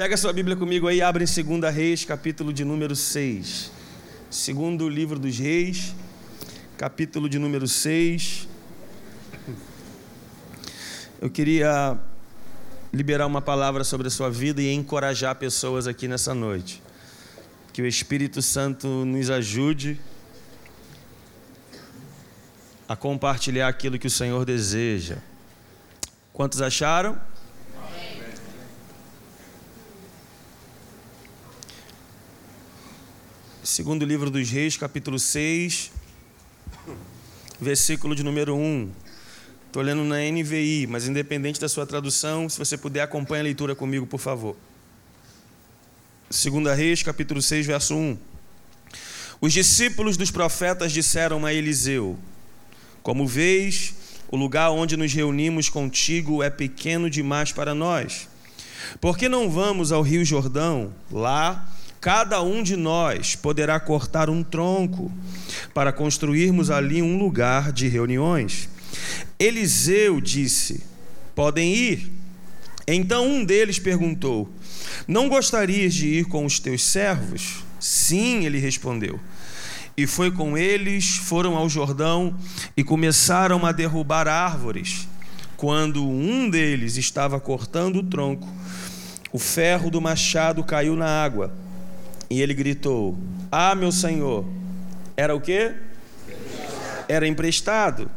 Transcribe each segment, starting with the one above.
Pega sua Bíblia comigo aí, abre em 2 Reis, capítulo de número 6. Segundo livro dos Reis, capítulo de número 6. Eu queria liberar uma palavra sobre a sua vida e encorajar pessoas aqui nessa noite. Que o Espírito Santo nos ajude a compartilhar aquilo que o Senhor deseja. Quantos acharam? Segundo livro dos Reis, capítulo 6, versículo de número 1. Estou lendo na NVI, mas independente da sua tradução, se você puder, acompanhe a leitura comigo, por favor. Segunda Reis, capítulo 6, verso 1. Os discípulos dos profetas disseram a Eliseu: Como vês, o lugar onde nos reunimos contigo é pequeno demais para nós. Por que não vamos ao Rio Jordão? Lá cada um de nós poderá cortar um tronco para construirmos ali um lugar de reuniões. Eliseu disse: Podem ir. Então um deles perguntou: Não gostarias de ir com os teus servos? Sim, ele respondeu. E foi com eles, foram ao Jordão e começaram a derrubar árvores. Quando um deles estava cortando o tronco, o ferro do machado caiu na água e ele gritou: Ah, meu senhor. Era o quê? Era emprestado.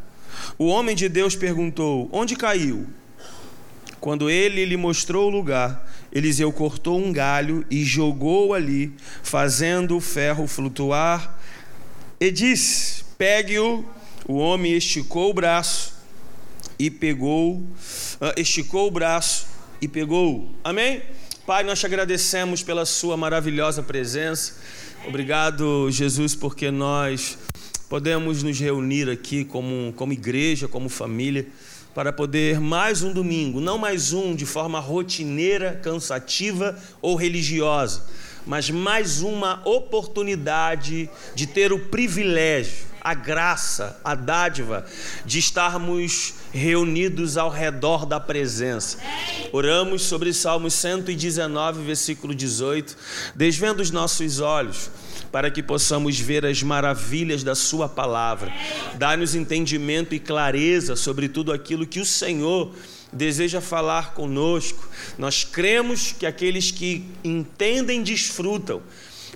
O homem de Deus perguntou: Onde caiu? Quando ele lhe mostrou o lugar, Eliseu cortou um galho e jogou ali, fazendo o ferro flutuar, e disse: Pegue-o. O homem esticou o braço e pegou, ah, esticou o braço e pegou. Amém? Pai, nós te agradecemos pela Sua maravilhosa presença. Obrigado, Jesus, porque nós podemos nos reunir aqui como, como igreja, como família, para poder mais um domingo, não mais um de forma rotineira, cansativa ou religiosa, mas mais uma oportunidade de ter o privilégio a graça, a dádiva de estarmos reunidos ao redor da presença. Oramos sobre Salmos 119, versículo 18, desvendo os nossos olhos para que possamos ver as maravilhas da Sua palavra. Dá-nos entendimento e clareza sobre tudo aquilo que o Senhor deseja falar conosco. Nós cremos que aqueles que entendem desfrutam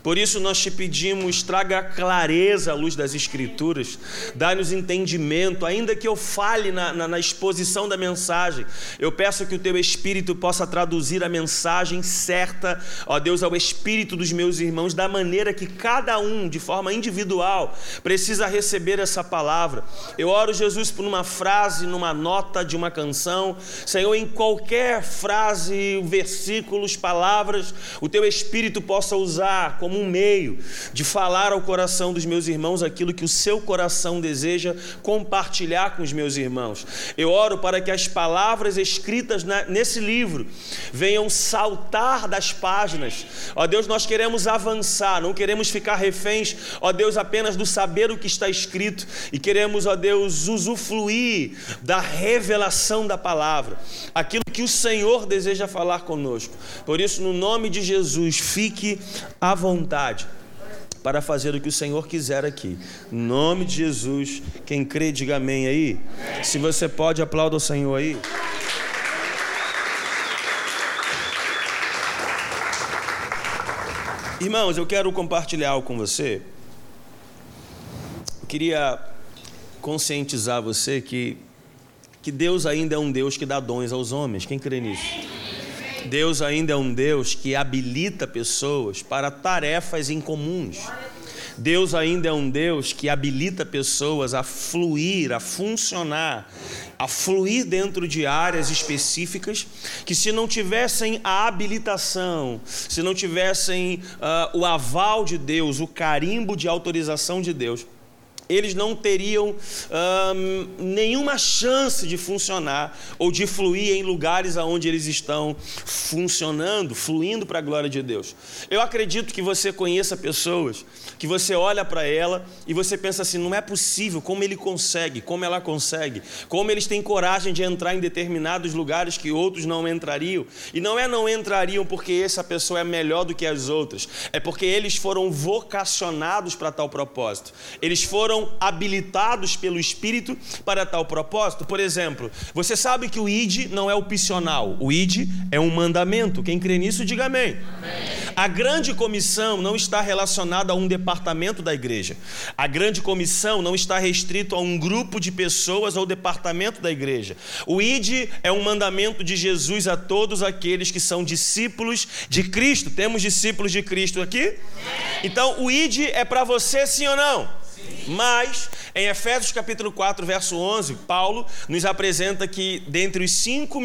por isso nós te pedimos, traga clareza à luz das Escrituras, dá-nos entendimento, ainda que eu fale na, na, na, exposição da mensagem, eu peço que o teu Espírito possa traduzir a mensagem certa, ó Deus, ao Espírito dos meus irmãos, da maneira que cada um, de forma individual, precisa receber essa palavra. Eu oro, Jesus, por uma frase, numa nota de uma canção, Senhor, em qualquer frase, versículos, palavras, o teu Espírito possa usar como um meio de falar ao coração dos meus irmãos aquilo que o seu coração deseja compartilhar com os meus irmãos. Eu oro para que as palavras escritas nesse livro venham saltar das páginas. Ó Deus, nós queremos avançar, não queremos ficar reféns, ó Deus, apenas do saber o que está escrito e queremos, ó Deus, usufruir da revelação da palavra, aquilo que o Senhor deseja falar conosco. Por isso, no nome de Jesus, fique à vontade vontade para fazer o que o Senhor quiser aqui. Em nome de Jesus, quem crê, diga amém aí. Se você pode, aplauda o Senhor aí. Irmãos, eu quero compartilhar algo com você. Eu queria conscientizar você que, que Deus ainda é um Deus que dá dons aos homens. Quem crê nisso? Deus ainda é um Deus que habilita pessoas para tarefas incomuns. Deus ainda é um Deus que habilita pessoas a fluir, a funcionar, a fluir dentro de áreas específicas que, se não tivessem a habilitação, se não tivessem uh, o aval de Deus, o carimbo de autorização de Deus, eles não teriam hum, nenhuma chance de funcionar ou de fluir em lugares aonde eles estão funcionando, fluindo para a glória de Deus. Eu acredito que você conheça pessoas que você olha para ela e você pensa assim: não é possível, como ele consegue, como ela consegue, como eles têm coragem de entrar em determinados lugares que outros não entrariam. E não é não entrariam porque essa pessoa é melhor do que as outras, é porque eles foram vocacionados para tal propósito, eles foram foram habilitados pelo Espírito para tal propósito. Por exemplo, você sabe que o ID não é opcional, o ID é um mandamento. Quem crê nisso, diga amém. amém. A grande comissão não está relacionada a um departamento da igreja. A grande comissão não está restrito a um grupo de pessoas ou departamento da igreja. O ID é um mandamento de Jesus a todos aqueles que são discípulos de Cristo. Temos discípulos de Cristo aqui? Então, o ID é para você sim ou não? Mas, em Efésios capítulo 4, verso 11, Paulo nos apresenta que dentre os cinco,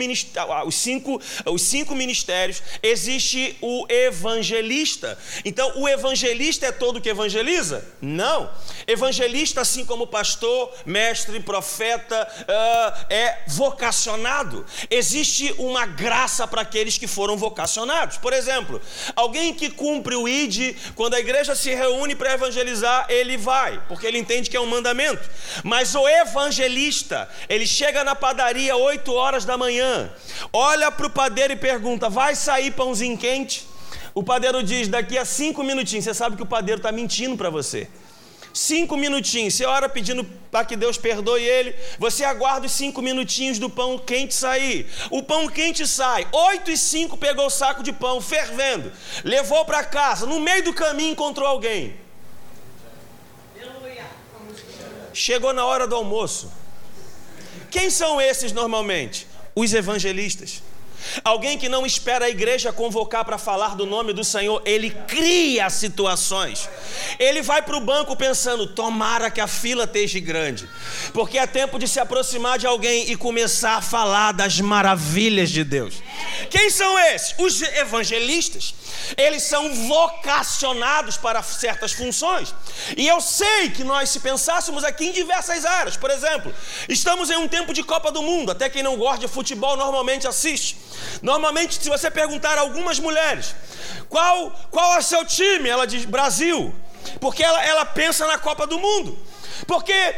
os cinco, os cinco ministérios existe o evangelista. Então, o evangelista é todo que evangeliza? Não. Evangelista, assim como pastor, mestre, profeta, uh, é vocacionado. Existe uma graça para aqueles que foram vocacionados. Por exemplo, alguém que cumpre o ID, quando a igreja se reúne para evangelizar, ele vai porque ele entende que é um mandamento. Mas o evangelista, ele chega na padaria 8 horas da manhã, olha para o padeiro e pergunta: vai sair pãozinho quente? O padeiro diz: daqui a cinco minutinhos. Você sabe que o padeiro está mentindo para você. Cinco minutinhos, você ora pedindo para que Deus perdoe ele, você aguarda os cinco minutinhos do pão quente sair. O pão quente sai, oito e cinco pegou o saco de pão fervendo, levou para casa, no meio do caminho encontrou alguém. Chegou na hora do almoço. Quem são esses normalmente? Os evangelistas. Alguém que não espera a igreja convocar para falar do nome do Senhor, ele cria situações. Ele vai para o banco pensando: tomara que a fila esteja grande, porque é tempo de se aproximar de alguém e começar a falar das maravilhas de Deus. Quem são esses? Os evangelistas. Eles são vocacionados para certas funções. E eu sei que nós, se pensássemos aqui em diversas áreas, por exemplo, estamos em um tempo de Copa do Mundo, até quem não gosta de futebol normalmente assiste. Normalmente, se você perguntar a algumas mulheres qual, qual é o seu time, ela diz Brasil, porque ela, ela pensa na Copa do Mundo, porque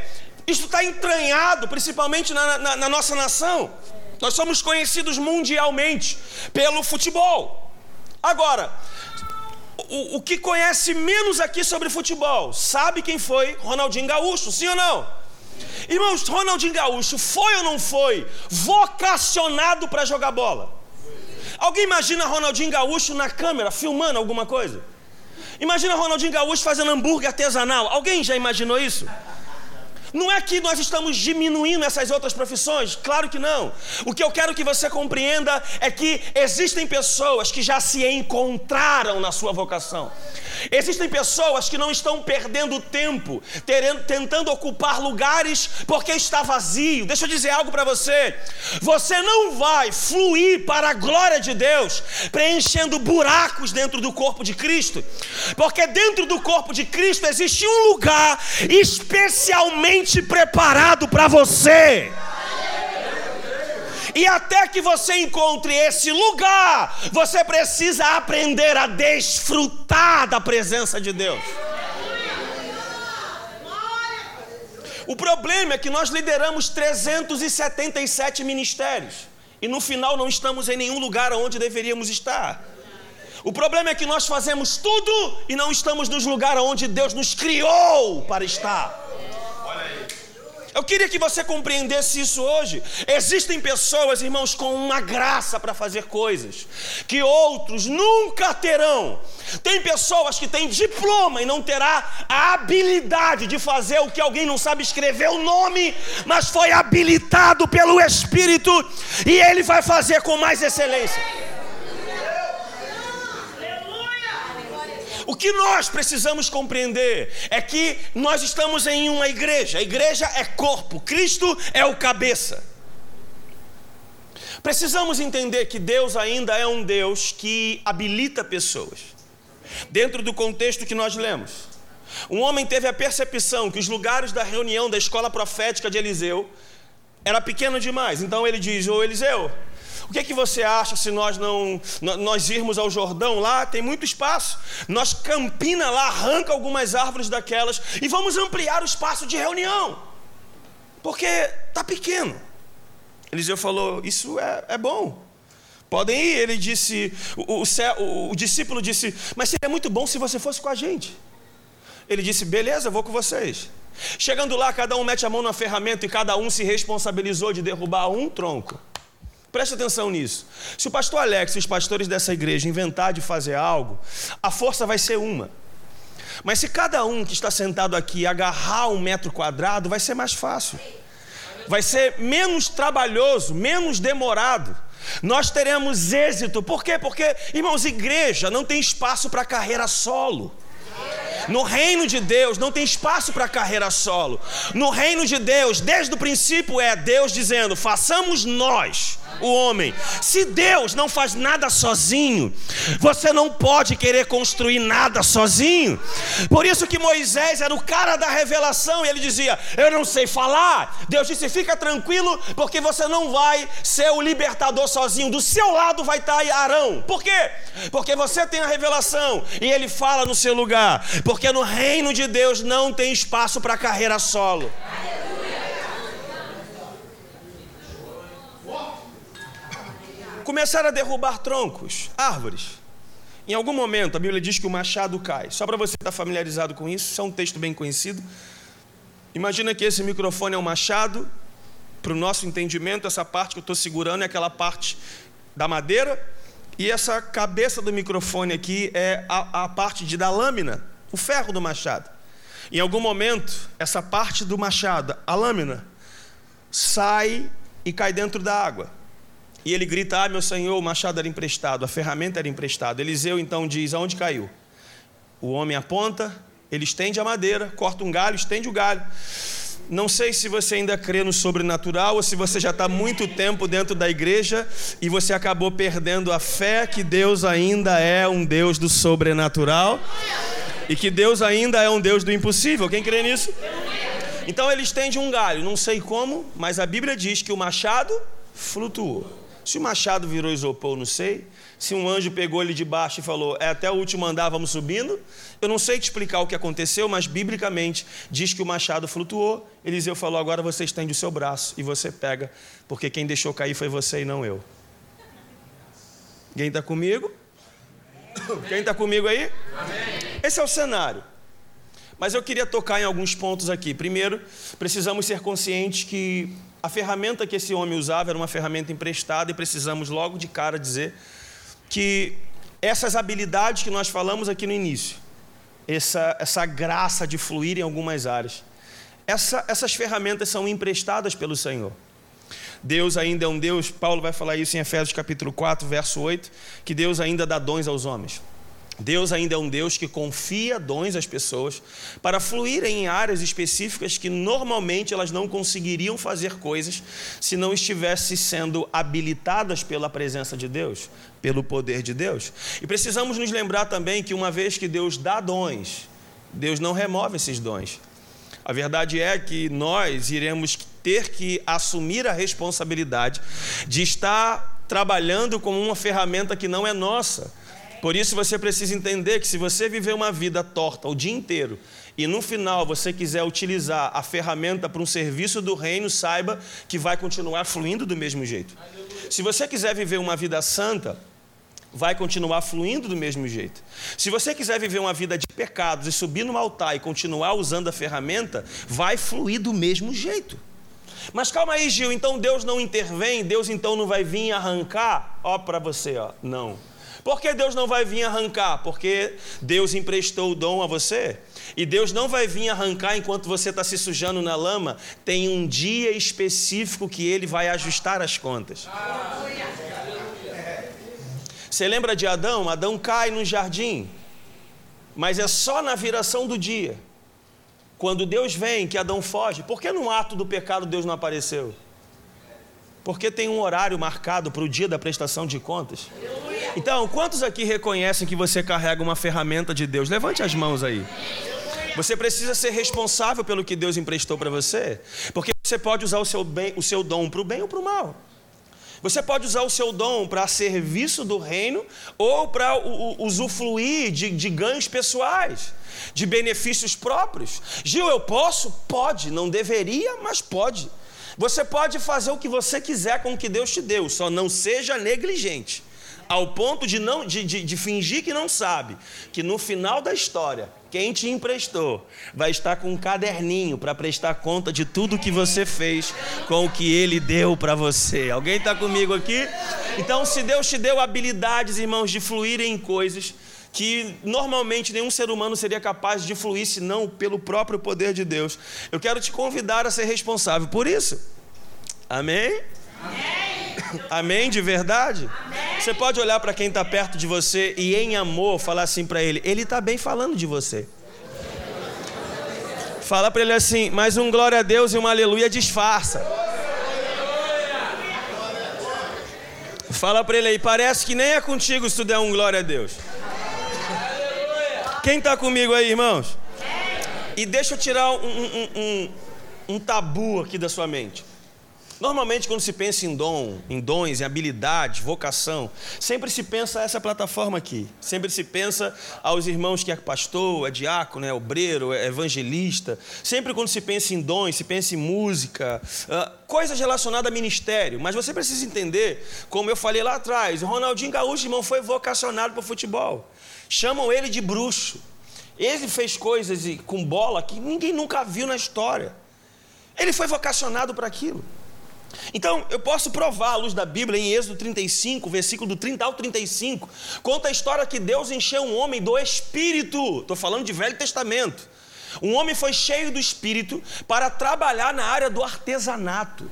isso está entranhado, principalmente na, na, na nossa nação. Nós somos conhecidos mundialmente pelo futebol. Agora, o, o, que conhece menos aqui sobre futebol sabe quem foi Ronaldinho Gaúcho, sim ou não? Irmãos, Ronaldinho Gaúcho foi ou não foi vocacionado para jogar bola? Alguém imagina Ronaldinho Gaúcho na câmera filmando alguma coisa? Imagina Ronaldinho Gaúcho fazendo hambúrguer artesanal. Alguém já imaginou isso? Não é que nós estamos diminuindo essas outras profissões, claro que não. O que eu quero que você compreenda é que existem pessoas que já se encontraram na sua vocação. Existem pessoas que não estão perdendo tempo tentando ocupar lugares porque está vazio. Deixa eu dizer algo para você. Você não vai fluir para a glória de Deus preenchendo buracos dentro do corpo de Cristo, porque dentro do corpo de Cristo existe um lugar especialmente preparado para você. E até que você encontre esse lugar, você precisa aprender a desfrutar da presença de Deus. O problema é que nós lideramos 377 ministérios e no final não estamos em nenhum lugar onde deveríamos estar. O problema é que nós fazemos tudo e não estamos nos lugares onde Deus nos criou para estar. Eu queria que você compreendesse isso hoje. Existem pessoas, irmãos, com uma graça para fazer coisas que outros nunca terão. Tem pessoas que têm diploma e não terá a habilidade de fazer o que alguém não sabe escrever o nome, mas foi habilitado pelo Espírito e ele vai fazer com mais excelência. O que nós precisamos compreender é que nós estamos em uma igreja, a igreja é corpo, Cristo é o cabeça. Precisamos entender que Deus ainda é um Deus que habilita pessoas, dentro do contexto que nós lemos. Um homem teve a percepção que os lugares da reunião da escola profética de Eliseu era pequeno demais. Então ele diz: Ô Eliseu, o que, é que você acha se nós não nós irmos ao Jordão lá? Tem muito espaço. Nós campina lá, arranca algumas árvores daquelas e vamos ampliar o espaço de reunião, porque tá pequeno. Eliseu falou: Isso é, é bom. Podem ir. Ele disse: o, o, o, discípulo disse: Mas seria muito bom se você fosse com a gente. Ele disse: Beleza, vou com vocês. Chegando lá, cada um mete a mão na ferramenta e cada um se responsabilizou de derrubar um tronco. Preste atenção nisso. Se o pastor Alex e os pastores dessa igreja inventar de fazer algo, a força vai ser uma. Mas se cada um que está sentado aqui agarrar um metro quadrado, vai ser mais fácil. Vai ser menos trabalhoso, menos demorado. Nós teremos êxito. Por quê? Porque, irmãos, igreja não tem espaço para carreira solo. No reino de Deus não tem espaço para carreira solo. No reino de Deus, desde o princípio é Deus dizendo: façamos nós o homem. Se Deus não faz nada sozinho, você não pode querer construir nada sozinho. Por isso que Moisés era o cara da revelação e ele dizia: Eu não sei falar. Deus disse: Fica tranquilo, porque você não vai ser o libertador sozinho. Do seu lado vai estar Arão. Por quê? Porque você tem a revelação e ele fala no seu lugar. Porque no reino de Deus não tem espaço para carreira solo. Começaram a derrubar troncos, árvores. Em algum momento, a Bíblia diz que o machado cai. Só para você estar familiarizado com isso, isso é um texto bem conhecido. Imagina que esse microfone é um machado. Para o nosso entendimento, essa parte que eu estou segurando é aquela parte da madeira. E essa cabeça do microfone aqui é a, a parte de, da lâmina, o ferro do machado. Em algum momento, essa parte do machado, a lâmina, sai e cai dentro da água. E ele grita: Ah, meu senhor, o machado era emprestado, a ferramenta era emprestada. Eliseu então diz: Aonde caiu? O homem aponta, ele estende a madeira, corta um galho, estende o galho. Não sei se você ainda crê no sobrenatural ou se você já está muito tempo dentro da igreja e você acabou perdendo a fé que Deus ainda é um Deus do sobrenatural e que Deus ainda é um Deus do impossível. Quem crê nisso? Então ele estende um galho, não sei como, mas a Bíblia diz que o machado flutuou. Se o machado virou isopor, não sei. Se um anjo pegou ele de baixo e falou, é até o último andar, vamos subindo. Eu não sei te explicar o que aconteceu, mas biblicamente diz que o machado flutuou. Eliseu falou, agora você estende o seu braço e você pega, porque quem deixou cair foi você e não eu. Quem está comigo? Quem está comigo aí? Esse é o cenário. Mas eu queria tocar em alguns pontos aqui. Primeiro, precisamos ser conscientes que a ferramenta que esse homem usava era uma ferramenta emprestada e precisamos logo de cara dizer que essas habilidades que nós falamos aqui no início, essa, essa graça de fluir em algumas áreas, essa, essas ferramentas são emprestadas pelo Senhor. Deus ainda é um Deus, Paulo vai falar isso em Efésios capítulo 4, verso 8, que Deus ainda dá dons aos homens. Deus ainda é um Deus que confia dons às pessoas para fluírem em áreas específicas que normalmente elas não conseguiriam fazer coisas se não estivessem sendo habilitadas pela presença de Deus, pelo poder de Deus. E precisamos nos lembrar também que uma vez que Deus dá dons, Deus não remove esses dons. A verdade é que nós iremos ter que assumir a responsabilidade de estar trabalhando com uma ferramenta que não é nossa por isso você precisa entender que se você viver uma vida torta o dia inteiro e no final você quiser utilizar a ferramenta para um serviço do reino, saiba que vai continuar fluindo do mesmo jeito. Se você quiser viver uma vida santa, vai continuar fluindo do mesmo jeito. Se você quiser viver uma vida de pecados e subir no altar e continuar usando a ferramenta, vai fluir do mesmo jeito. Mas calma aí, Gil, então Deus não intervém, Deus então não vai vir arrancar, ó para você, ó. Não. Por que Deus não vai vir arrancar? Porque Deus emprestou o dom a você. E Deus não vai vir arrancar enquanto você está se sujando na lama. Tem um dia específico que Ele vai ajustar as contas. Você lembra de Adão? Adão cai no jardim. Mas é só na viração do dia. Quando Deus vem, que Adão foge. Por que no ato do pecado Deus não apareceu? Porque tem um horário marcado para o dia da prestação de contas. Então, quantos aqui reconhecem que você carrega uma ferramenta de Deus? Levante as mãos aí. Você precisa ser responsável pelo que Deus emprestou para você, porque você pode usar o seu, bem, o seu dom para o bem ou para o mal. Você pode usar o seu dom para serviço do reino ou para usufruir de, de ganhos pessoais, de benefícios próprios. Gil, eu posso? Pode. Não deveria, mas pode. Você pode fazer o que você quiser com o que Deus te deu, só não seja negligente ao ponto de, não, de, de, de, fingir que não sabe, que no final da história, quem te emprestou vai estar com um caderninho para prestar conta de tudo que você fez com o que ele deu para você. Alguém está comigo aqui? Então, se Deus te deu habilidades, irmãos, de fluir em coisas que normalmente nenhum ser humano seria capaz de fluir senão pelo próprio poder de Deus, eu quero te convidar a ser responsável por isso. Amém? Amém, Amém de verdade? Amém. Você pode olhar para quem está perto de você e, em amor, falar assim para ele: Ele está bem falando de você. Fala para ele assim, mas um glória a Deus e um aleluia disfarça. Fala para ele aí, parece que nem é contigo se tu der um glória a Deus. Quem está comigo aí, irmãos? E deixa eu tirar um, um, um, um tabu aqui da sua mente. Normalmente, quando se pensa em dom, em dons, em habilidade, vocação, sempre se pensa essa plataforma aqui. Sempre se pensa aos irmãos que é pastor, é diácono, é obreiro, é evangelista. Sempre quando se pensa em dons, se pensa em música, uh, coisas relacionadas a ministério. Mas você precisa entender, como eu falei lá atrás, o Ronaldinho Gaúcho, irmão, foi vocacionado para o futebol. Chamam ele de bruxo. Ele fez coisas com bola que ninguém nunca viu na história. Ele foi vocacionado para aquilo. Então, eu posso provar à luz da Bíblia, em Êxodo 35, versículo do 30 ao 35, conta a história que Deus encheu um homem do Espírito. Estou falando de Velho Testamento. Um homem foi cheio do Espírito para trabalhar na área do artesanato.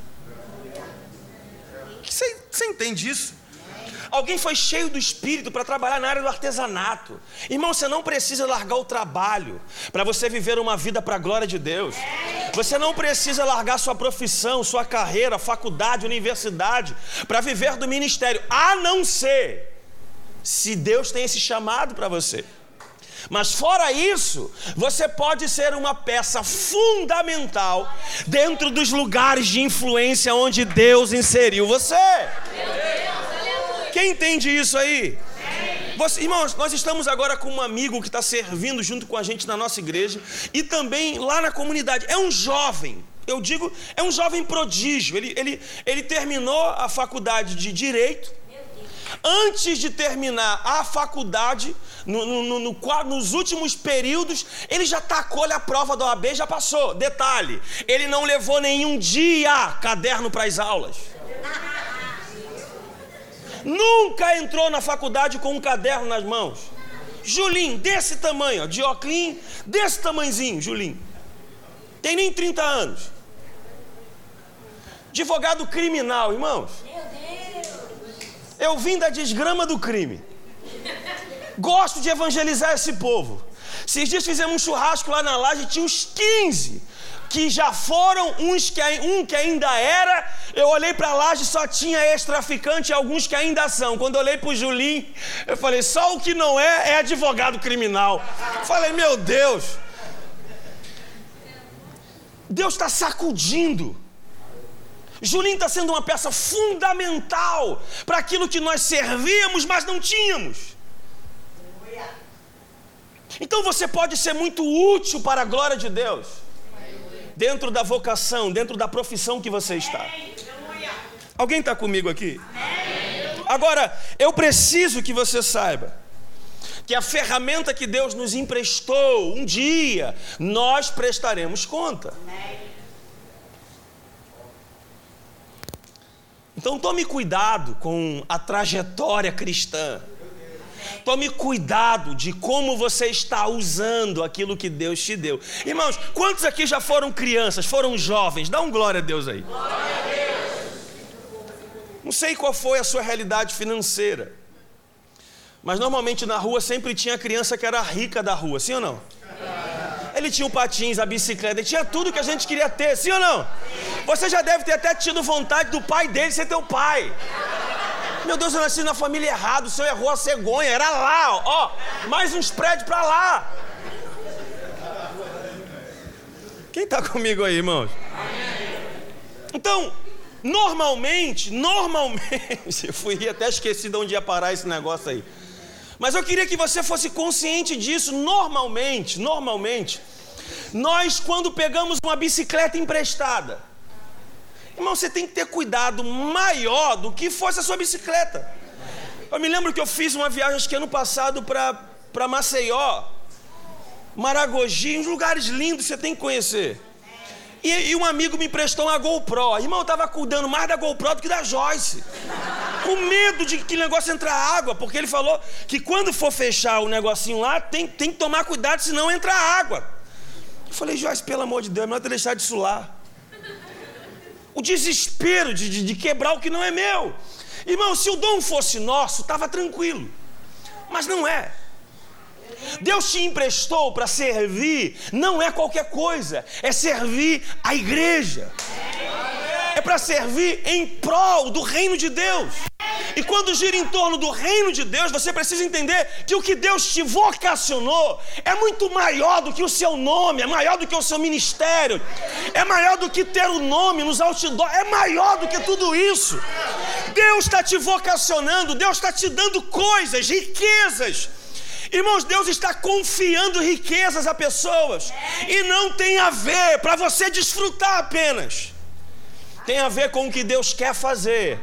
Você, você entende isso? Alguém foi cheio do espírito para trabalhar na área do artesanato. Irmão, você não precisa largar o trabalho para você viver uma vida para a glória de Deus. Você não precisa largar sua profissão, sua carreira, faculdade, universidade para viver do ministério, a não ser se Deus tem esse chamado para você. Mas fora isso, você pode ser uma peça fundamental dentro dos lugares de influência onde Deus inseriu você. Quem entende isso aí? Você, irmãos, nós estamos agora com um amigo que está servindo junto com a gente na nossa igreja e também lá na comunidade. É um jovem, eu digo, é um jovem prodígio. Ele, ele, ele terminou a faculdade de Direito. Antes de terminar a faculdade, no, no, no, nos últimos períodos, ele já tacou-lhe a prova da OAB, já passou. Detalhe: ele não levou nenhum dia caderno para as aulas. Nunca entrou na faculdade com um caderno nas mãos. Julinho, desse tamanho, ó, desse tamanhozinho, Julinho. Tem nem 30 anos. Advogado criminal, irmãos. Eu vim da desgrama do crime. Gosto de evangelizar esse povo. Esses dias fizemos um churrasco lá na laje, tinha uns 15 que já foram, uns que, um que ainda era, eu olhei para lá e só tinha ex-traficante e alguns que ainda são. Quando olhei para o Julinho, eu falei, só o que não é, é advogado criminal. falei, meu Deus. Deus está sacudindo. Julinho está sendo uma peça fundamental para aquilo que nós servíamos, mas não tínhamos. Então você pode ser muito útil para a glória de Deus dentro da vocação, dentro da profissão que você está. Alguém está comigo aqui? Agora, eu preciso que você saiba que a ferramenta que Deus nos emprestou, um dia, nós prestaremos conta. Então tome cuidado com a trajetória cristã. Tome cuidado de como você está usando aquilo que Deus te deu. Irmãos, quantos aqui já foram crianças, foram jovens? Dá um glória a Deus aí. Glória a Deus. Não sei qual foi a sua realidade financeira. Mas normalmente na rua sempre tinha criança que era rica da rua, sim ou não? Ele tinha o patins, a bicicleta, ele tinha tudo que a gente queria ter, sim ou não? Você já deve ter até tido vontade do pai dele ser teu pai. Meu Deus, eu nasci na família errada, o senhor errou a cegonha, era lá, ó, mais uns prédios para lá. Quem está comigo aí, irmãos? Então, normalmente, normalmente, eu fui até esqueci de onde ia parar esse negócio aí. Mas eu queria que você fosse consciente disso. Normalmente, normalmente, nós quando pegamos uma bicicleta emprestada, irmão, você tem que ter cuidado maior do que fosse a sua bicicleta. Eu me lembro que eu fiz uma viagem, acho que ano passado, para Maceió, Maragogi, uns lugares lindos você tem que conhecer. E, e, um amigo me emprestou uma GoPro. Irmão, eu estava cuidando mais da GoPro do que da Joyce. Com medo de que o negócio entrar água, porque ele falou que quando for fechar o negocinho lá, tem, tem que tomar cuidado, senão entra água. Eu falei, Joyce, pelo amor de Deus, não é deixar de sular. O desespero de, de, de quebrar o que não é meu. Irmão, se o dom fosse nosso, estava tranquilo. Mas não é. Deus te emprestou para servir, não é qualquer coisa, é servir a igreja. É para servir em prol do reino de Deus. E quando gira em torno do reino de Deus, você precisa entender que o que Deus te vocacionou é muito maior do que o seu nome, é maior do que o seu ministério, é maior do que ter o nome nos outdoors, é maior do que tudo isso. Deus está te vocacionando, Deus está te dando coisas, riquezas Irmãos, Deus está confiando riquezas a pessoas e não tem a ver para você desfrutar apenas. Tem a ver com o que Deus quer fazer.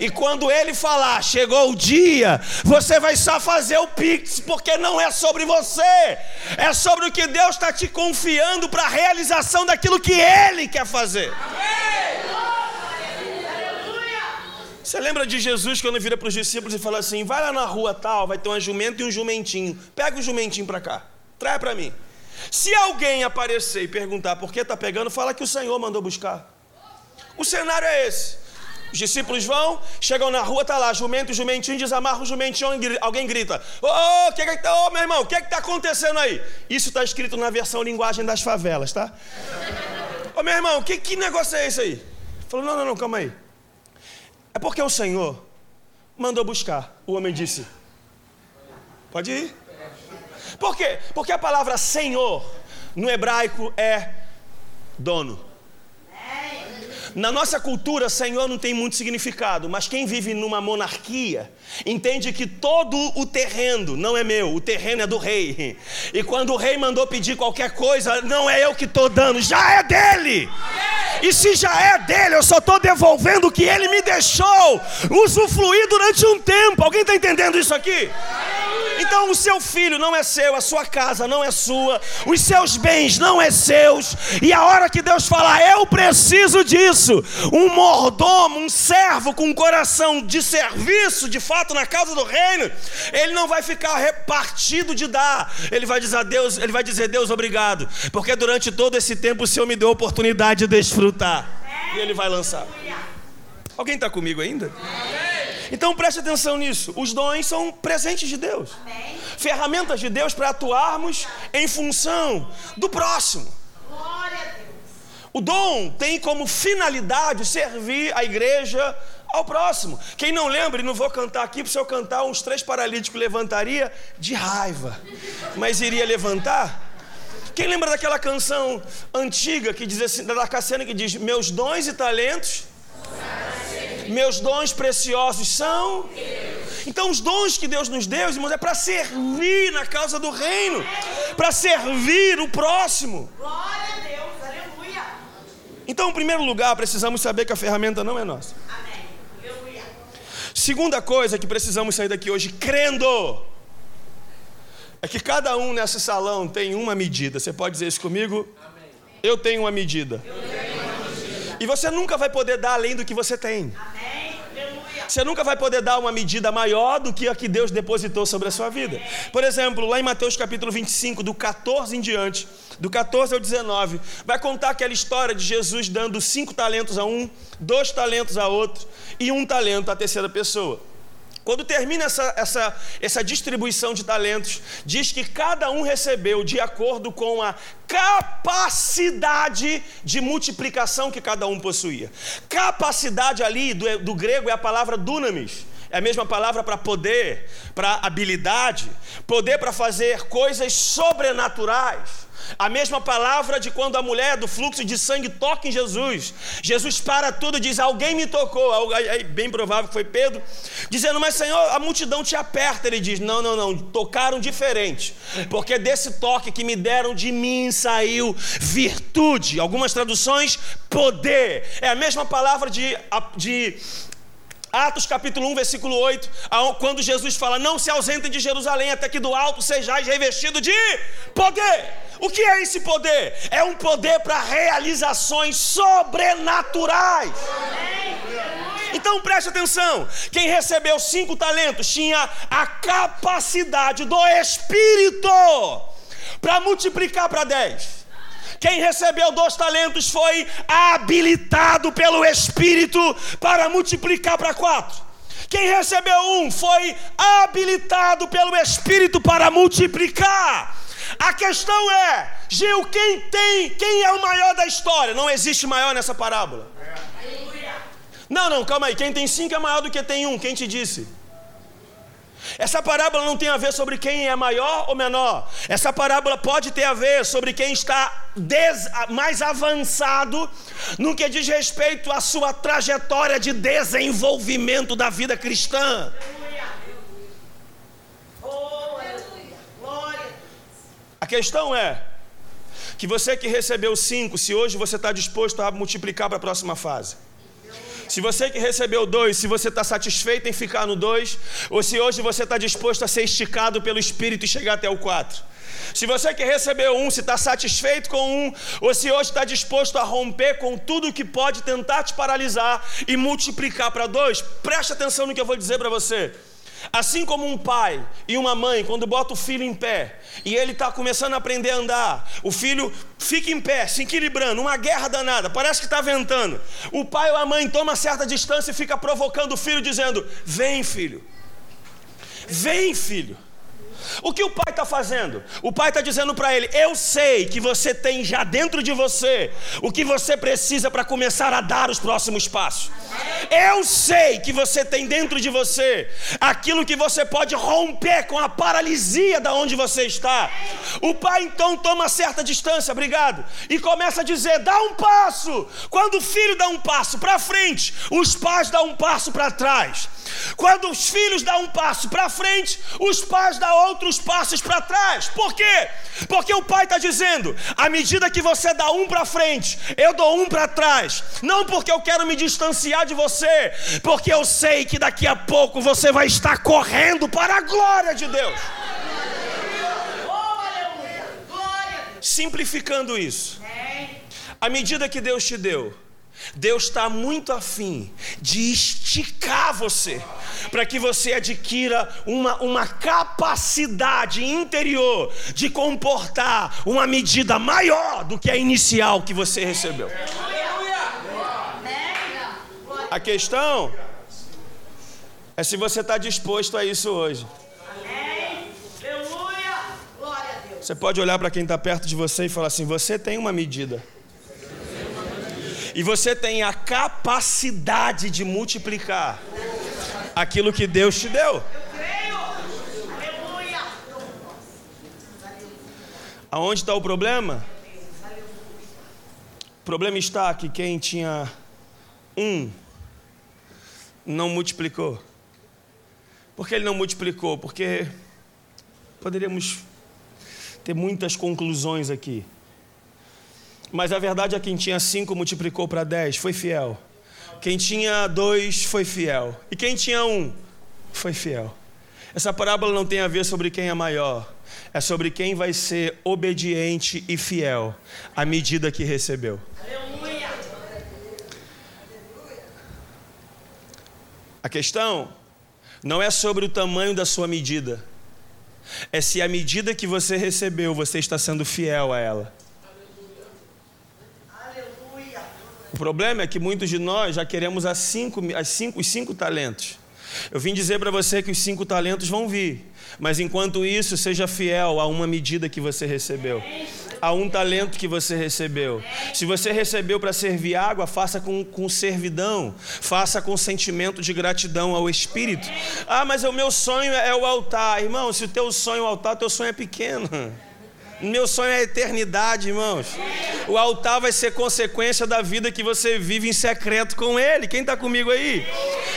E quando Ele falar, chegou o dia, você vai só fazer o pix, porque não é sobre você, é sobre o que Deus está te confiando para a realização daquilo que Ele quer fazer. Você lembra de Jesus quando vira para os discípulos e fala assim: vai lá na rua tal, vai ter uma jumenta e um jumentinho. Pega o jumentinho para cá, traz para mim. Se alguém aparecer e perguntar por que está pegando, fala que o Senhor mandou buscar. O cenário é esse. Os discípulos vão, chegam na rua, tá lá, jumento, jumentinho, desamarra o jumentinho, alguém grita: Ô, oh, que que tá, oh, meu irmão, o que está acontecendo aí? Isso está escrito na versão linguagem das favelas, tá? Ô, oh, meu irmão, que, que negócio é esse aí? Falou: não, não, não, calma aí. É porque o Senhor mandou buscar. O homem disse: Pode ir. Por quê? Porque a palavra Senhor no hebraico é dono. Na nossa cultura, Senhor não tem muito significado, mas quem vive numa monarquia entende que todo o terreno não é meu, o terreno é do rei. E quando o rei mandou pedir qualquer coisa, não é eu que estou dando, já é dele. E se já é dele, eu só estou devolvendo o que ele me deixou usufruir durante um tempo. Alguém está entendendo isso aqui? Então o seu filho não é seu, a sua casa não é sua, os seus bens não é seus. E a hora que Deus falar, eu preciso disso, um mordomo, um servo com um coração de serviço, de fato na casa do reino, ele não vai ficar repartido de dar. Ele vai dizer a Deus, ele vai dizer Deus obrigado, porque durante todo esse tempo o Senhor me deu a oportunidade de desfrutar. E ele vai lançar. Alguém está comigo ainda? Então preste atenção nisso. Os dons são presentes de Deus, ferramentas de Deus para atuarmos em função do próximo. O dom tem como finalidade servir a igreja ao próximo. Quem não lembra, e não vou cantar aqui, porque se eu cantar, uns três paralíticos levantaria de raiva, mas iria levantar. Quem lembra daquela canção antiga que diz assim, da Cassiana que diz: Meus dons e talentos meus dons preciosos são. Então, os dons que Deus nos deu, irmãos, é para servir na causa do reino, para servir o próximo. Glória a Deus. Então, em primeiro lugar, precisamos saber que a ferramenta não é nossa. Amém. Segunda coisa que precisamos sair daqui hoje, crendo, é que cada um nesse salão tem uma medida. Você pode dizer isso comigo? Amém. Eu tenho uma medida. Eu tenho e você nunca vai poder dar além do que você tem. Você nunca vai poder dar uma medida maior do que a que Deus depositou sobre a sua vida. Por exemplo, lá em Mateus capítulo 25, do 14 em diante, do 14 ao 19, vai contar aquela história de Jesus dando cinco talentos a um, dois talentos a outro e um talento à terceira pessoa. Quando termina essa, essa, essa distribuição de talentos, diz que cada um recebeu de acordo com a capacidade de multiplicação que cada um possuía. Capacidade ali do, do grego é a palavra dunamis. É a mesma palavra para poder, para habilidade, poder para fazer coisas sobrenaturais. A mesma palavra de quando a mulher do fluxo de sangue toca em Jesus. Jesus para tudo e diz: Alguém me tocou. É bem provável que foi Pedro, dizendo: Mas Senhor, a multidão te aperta. Ele diz: Não, não, não, tocaram diferente, porque desse toque que me deram de mim saiu virtude. Algumas traduções, poder. É a mesma palavra de, de Atos capítulo 1, versículo 8, quando Jesus fala: Não se ausentem de Jerusalém, até que do alto sejais revestido de poder. O que é esse poder? É um poder para realizações sobrenaturais. Então preste atenção: quem recebeu cinco talentos tinha a capacidade do Espírito para multiplicar para dez. Quem recebeu dois talentos foi habilitado pelo Espírito para multiplicar para quatro. Quem recebeu um foi habilitado pelo Espírito para multiplicar. A questão é, Gil, quem tem, quem é o maior da história? Não existe maior nessa parábola. Não, não, calma aí. Quem tem cinco é maior do que tem um. Quem te disse? Essa parábola não tem a ver sobre quem é maior ou menor. Essa parábola pode ter a ver sobre quem está des, mais avançado no que diz respeito à sua trajetória de desenvolvimento da vida cristã. A questão é que você que recebeu cinco, se hoje você está disposto a multiplicar para a próxima fase. Se você que recebeu dois, se você está satisfeito em ficar no dois, ou se hoje você está disposto a ser esticado pelo Espírito e chegar até o quatro. Se você que recebeu um, se está satisfeito com um, ou se hoje está disposto a romper com tudo que pode tentar te paralisar e multiplicar para dois, preste atenção no que eu vou dizer para você. Assim como um pai e uma mãe, quando bota o filho em pé e ele está começando a aprender a andar, o filho fica em pé, se equilibrando, uma guerra danada, parece que está ventando. O pai ou a mãe toma certa distância e fica provocando o filho, dizendo: Vem, filho, vem, filho. O que o pai está fazendo? O pai está dizendo para ele: Eu sei que você tem já dentro de você o que você precisa para começar a dar os próximos passos. Eu sei que você tem dentro de você aquilo que você pode romper com a paralisia da onde você está. O pai então toma certa distância, obrigado, e começa a dizer: Dá um passo. Quando o filho dá um passo para frente, os pais dão um passo para trás. Quando os filhos dão um passo para frente, os pais dão outros passos para trás. Por quê? Porque o pai está dizendo: à medida que você dá um para frente, eu dou um para trás. Não porque eu quero me distanciar de você, porque eu sei que daqui a pouco você vai estar correndo para a glória de Deus. Simplificando isso, à medida que Deus te deu, Deus está muito afim de esticar você, para que você adquira uma, uma capacidade interior de comportar uma medida maior do que a inicial que você recebeu. A questão é se você está disposto a isso hoje. Você pode olhar para quem está perto de você e falar assim: você tem uma medida. E você tem a capacidade de multiplicar aquilo que Deus te deu. Aonde está o problema? O problema está que quem tinha um não multiplicou. Por que ele não multiplicou? Porque poderíamos ter muitas conclusões aqui. Mas a verdade é que quem tinha cinco multiplicou para dez, foi fiel. Quem tinha dois foi fiel. E quem tinha um foi fiel. Essa parábola não tem a ver sobre quem é maior, é sobre quem vai ser obediente e fiel à medida que recebeu. Aleluia. A questão não é sobre o tamanho da sua medida, é se a medida que você recebeu você está sendo fiel a ela. O problema é que muitos de nós já queremos as cinco, as cinco, os cinco talentos. Eu vim dizer para você que os cinco talentos vão vir, mas enquanto isso, seja fiel a uma medida que você recebeu. a um talento que você recebeu. Se você recebeu para servir água, faça com, com servidão, faça com sentimento de gratidão ao Espírito. Ah, mas o meu sonho é o altar. Irmão, se o teu sonho é o altar, teu sonho é pequeno. Meu sonho é a eternidade, irmãos. O altar vai ser consequência da vida que você vive em secreto com Ele. Quem está comigo aí?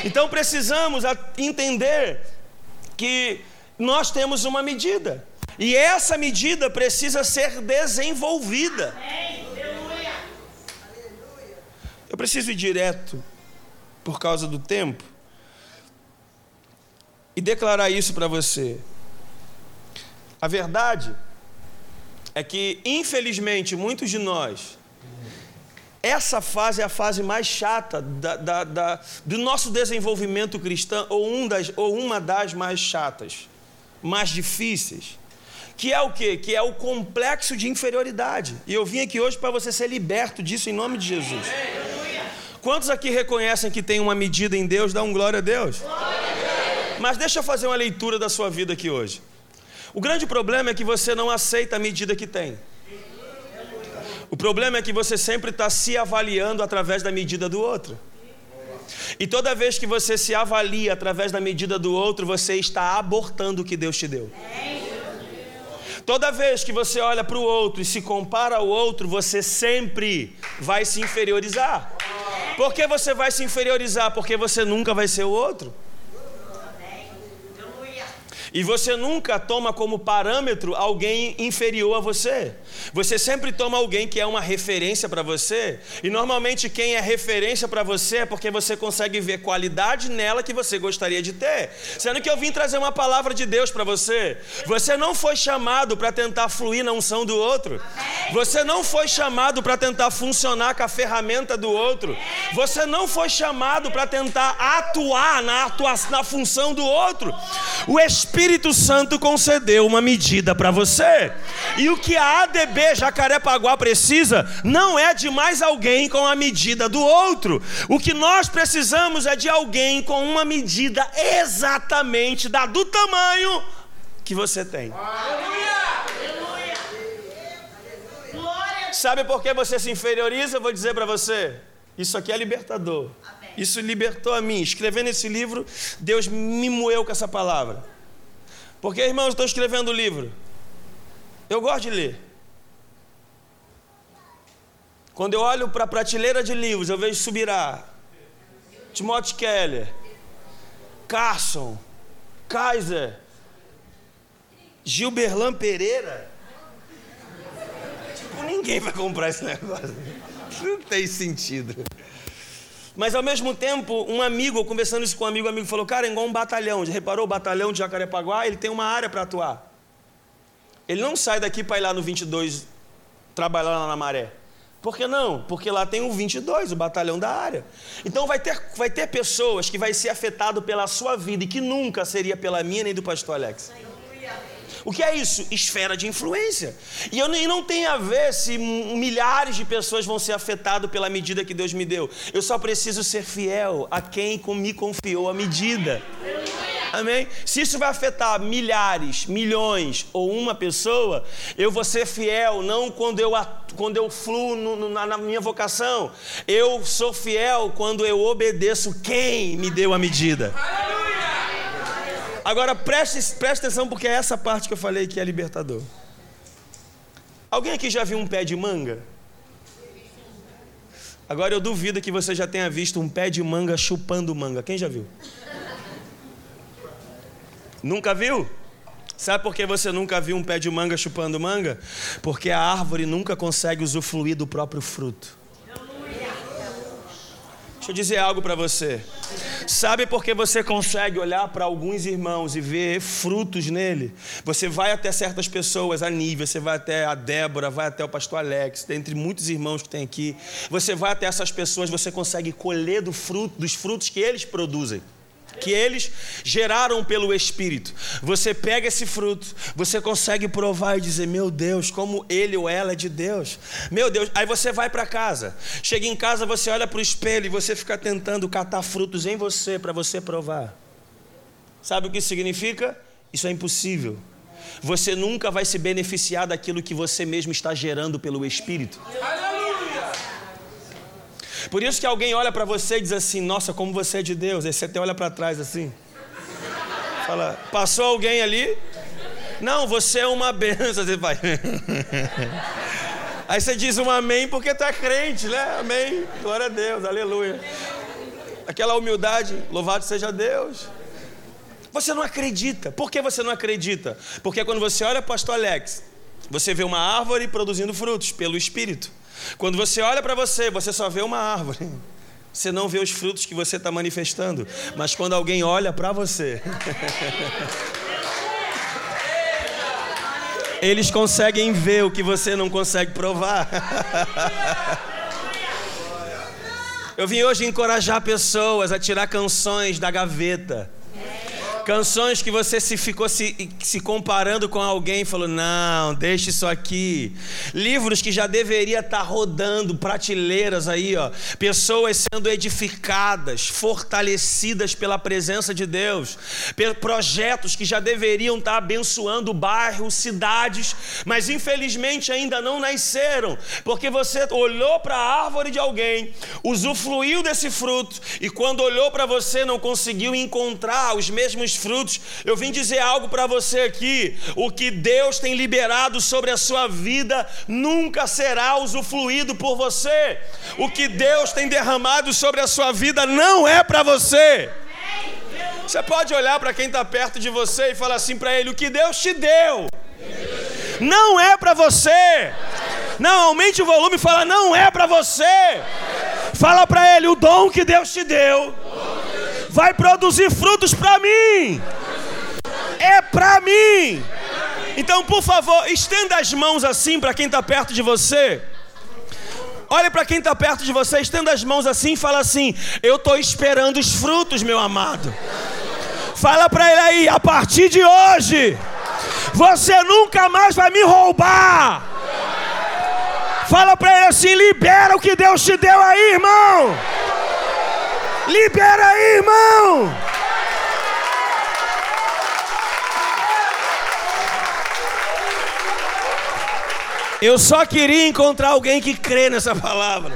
Então precisamos entender que nós temos uma medida. E essa medida precisa ser desenvolvida. Eu preciso ir direto, por causa do tempo, e declarar isso para você. A verdade é que, infelizmente, muitos de nós, essa fase é a fase mais chata da, da, da, do nosso desenvolvimento cristão, ou, um das, ou uma das mais chatas, mais difíceis. Que é o quê? Que é o complexo de inferioridade. E eu vim aqui hoje para você ser liberto disso em nome de Jesus. Quantos aqui reconhecem que tem uma medida em Deus? Dá um glória a Deus. Mas deixa eu fazer uma leitura da sua vida aqui hoje. O grande problema é que você não aceita a medida que tem. O problema é que você sempre está se avaliando através da medida do outro. E toda vez que você se avalia através da medida do outro, você está abortando o que Deus te deu. Toda vez que você olha para o outro e se compara ao outro, você sempre vai se inferiorizar. Por que você vai se inferiorizar? Porque você nunca vai ser o outro. E você nunca toma como parâmetro alguém inferior a você. Você sempre toma alguém que é uma referência para você. E normalmente quem é referência para você é porque você consegue ver qualidade nela que você gostaria de ter. Sendo que eu vim trazer uma palavra de Deus para você. Você não foi chamado para tentar fluir na unção do outro. Você não foi chamado para tentar funcionar com a ferramenta do outro. Você não foi chamado para tentar atuar na, atua na função do outro. O Espírito Espírito Santo concedeu uma medida para você. E o que a ADB Jacarepaguá precisa não é de mais alguém com a medida do outro. O que nós precisamos é de alguém com uma medida exatamente da do tamanho que você tem. Sabe por que você se inferioriza? Eu vou dizer para você. Isso aqui é libertador. Isso libertou a mim. Escrevendo esse livro, Deus me moeu com essa palavra. Porque, irmãos, estou escrevendo o livro. Eu gosto de ler. Quando eu olho para a prateleira de livros, eu vejo Subirá, Timothy Keller, Carson, Kaiser, Gilberlan Pereira. Tipo, ninguém vai comprar esse negócio. Não tem sentido. Mas ao mesmo tempo, um amigo, conversando isso com um amigo, um amigo falou: Cara, é igual um batalhão. Já reparou o batalhão de Jacarepaguá? Ele tem uma área para atuar. Ele não sai daqui para ir lá no 22 trabalhar lá na maré. Por que não? Porque lá tem o 22, o batalhão da área. Então vai ter, vai ter pessoas que vai ser afetado pela sua vida e que nunca seria pela minha nem do pastor Alex. O que é isso? Esfera de influência. E, eu, e não tem a ver se milhares de pessoas vão ser afetadas pela medida que Deus me deu. Eu só preciso ser fiel a quem me confiou a medida. Amém? Se isso vai afetar milhares, milhões ou uma pessoa, eu vou ser fiel, não quando eu, quando eu fluo no, na, na minha vocação. Eu sou fiel quando eu obedeço quem me deu a medida. Agora preste, preste atenção porque é essa parte que eu falei que é libertador. Alguém aqui já viu um pé de manga? Agora eu duvido que você já tenha visto um pé de manga chupando manga. Quem já viu? Nunca viu? Sabe por que você nunca viu um pé de manga chupando manga? Porque a árvore nunca consegue usufruir do próprio fruto. Deixa eu dizer algo para você. Sabe por que você consegue olhar para alguns irmãos e ver frutos nele? Você vai até certas pessoas, a Nívia, você vai até a Débora, vai até o pastor Alex, dentre muitos irmãos que tem aqui. Você vai até essas pessoas, você consegue colher do fruto, dos frutos que eles produzem que eles geraram pelo Espírito. Você pega esse fruto, você consegue provar e dizer: Meu Deus, como ele ou ela é de Deus. Meu Deus, aí você vai para casa. Chega em casa, você olha para o espelho e você fica tentando catar frutos em você para você provar. Sabe o que isso significa? Isso é impossível. você nunca vai se beneficiar daquilo que você mesmo está gerando pelo Espírito. Por isso que alguém olha para você e diz assim: Nossa, como você é de Deus. Aí você até olha para trás assim. Fala, passou alguém ali? Não, você é uma benção. Você vai. Aí você diz um amém porque tu é crente, né? Amém. Glória a Deus, aleluia. Aquela humildade, louvado seja Deus. Você não acredita. Por que você não acredita? Porque quando você olha pastor Alex, você vê uma árvore produzindo frutos pelo Espírito. Quando você olha para você, você só vê uma árvore. Você não vê os frutos que você está manifestando. Mas quando alguém olha para você. eles conseguem ver o que você não consegue provar. Eu vim hoje encorajar pessoas a tirar canções da gaveta Canções que você se ficou se, se comparando com alguém e falou: não, deixa isso aqui. Livros que já deveria estar tá rodando, prateleiras aí, ó. Pessoas sendo edificadas, fortalecidas pela presença de Deus. Projetos que já deveriam estar tá abençoando bairros, cidades, mas infelizmente ainda não nasceram, porque você olhou para a árvore de alguém, usufruiu desse fruto e quando olhou para você não conseguiu encontrar os mesmos frutos. Eu vim dizer algo para você aqui: o que Deus tem liberado sobre a sua vida nunca será usufruído por você. O que Deus tem derramado sobre a sua vida não é para você. Você pode olhar para quem está perto de você e falar assim para ele: o que Deus te deu não é para você. Não, aumente o volume e fala: não é para você. Fala para ele: o dom que Deus te deu vai produzir frutos para mim. É para mim. Então, por favor, estenda as mãos assim para quem está perto de você. Olha para quem está perto de você, estenda as mãos assim e fala assim: Eu estou esperando os frutos, meu amado. Fala para ele aí, a partir de hoje, você nunca mais vai me roubar. Fala para ele assim: libera o que Deus te deu aí, irmão. Libera aí, irmão! Eu só queria encontrar alguém que crê nessa palavra.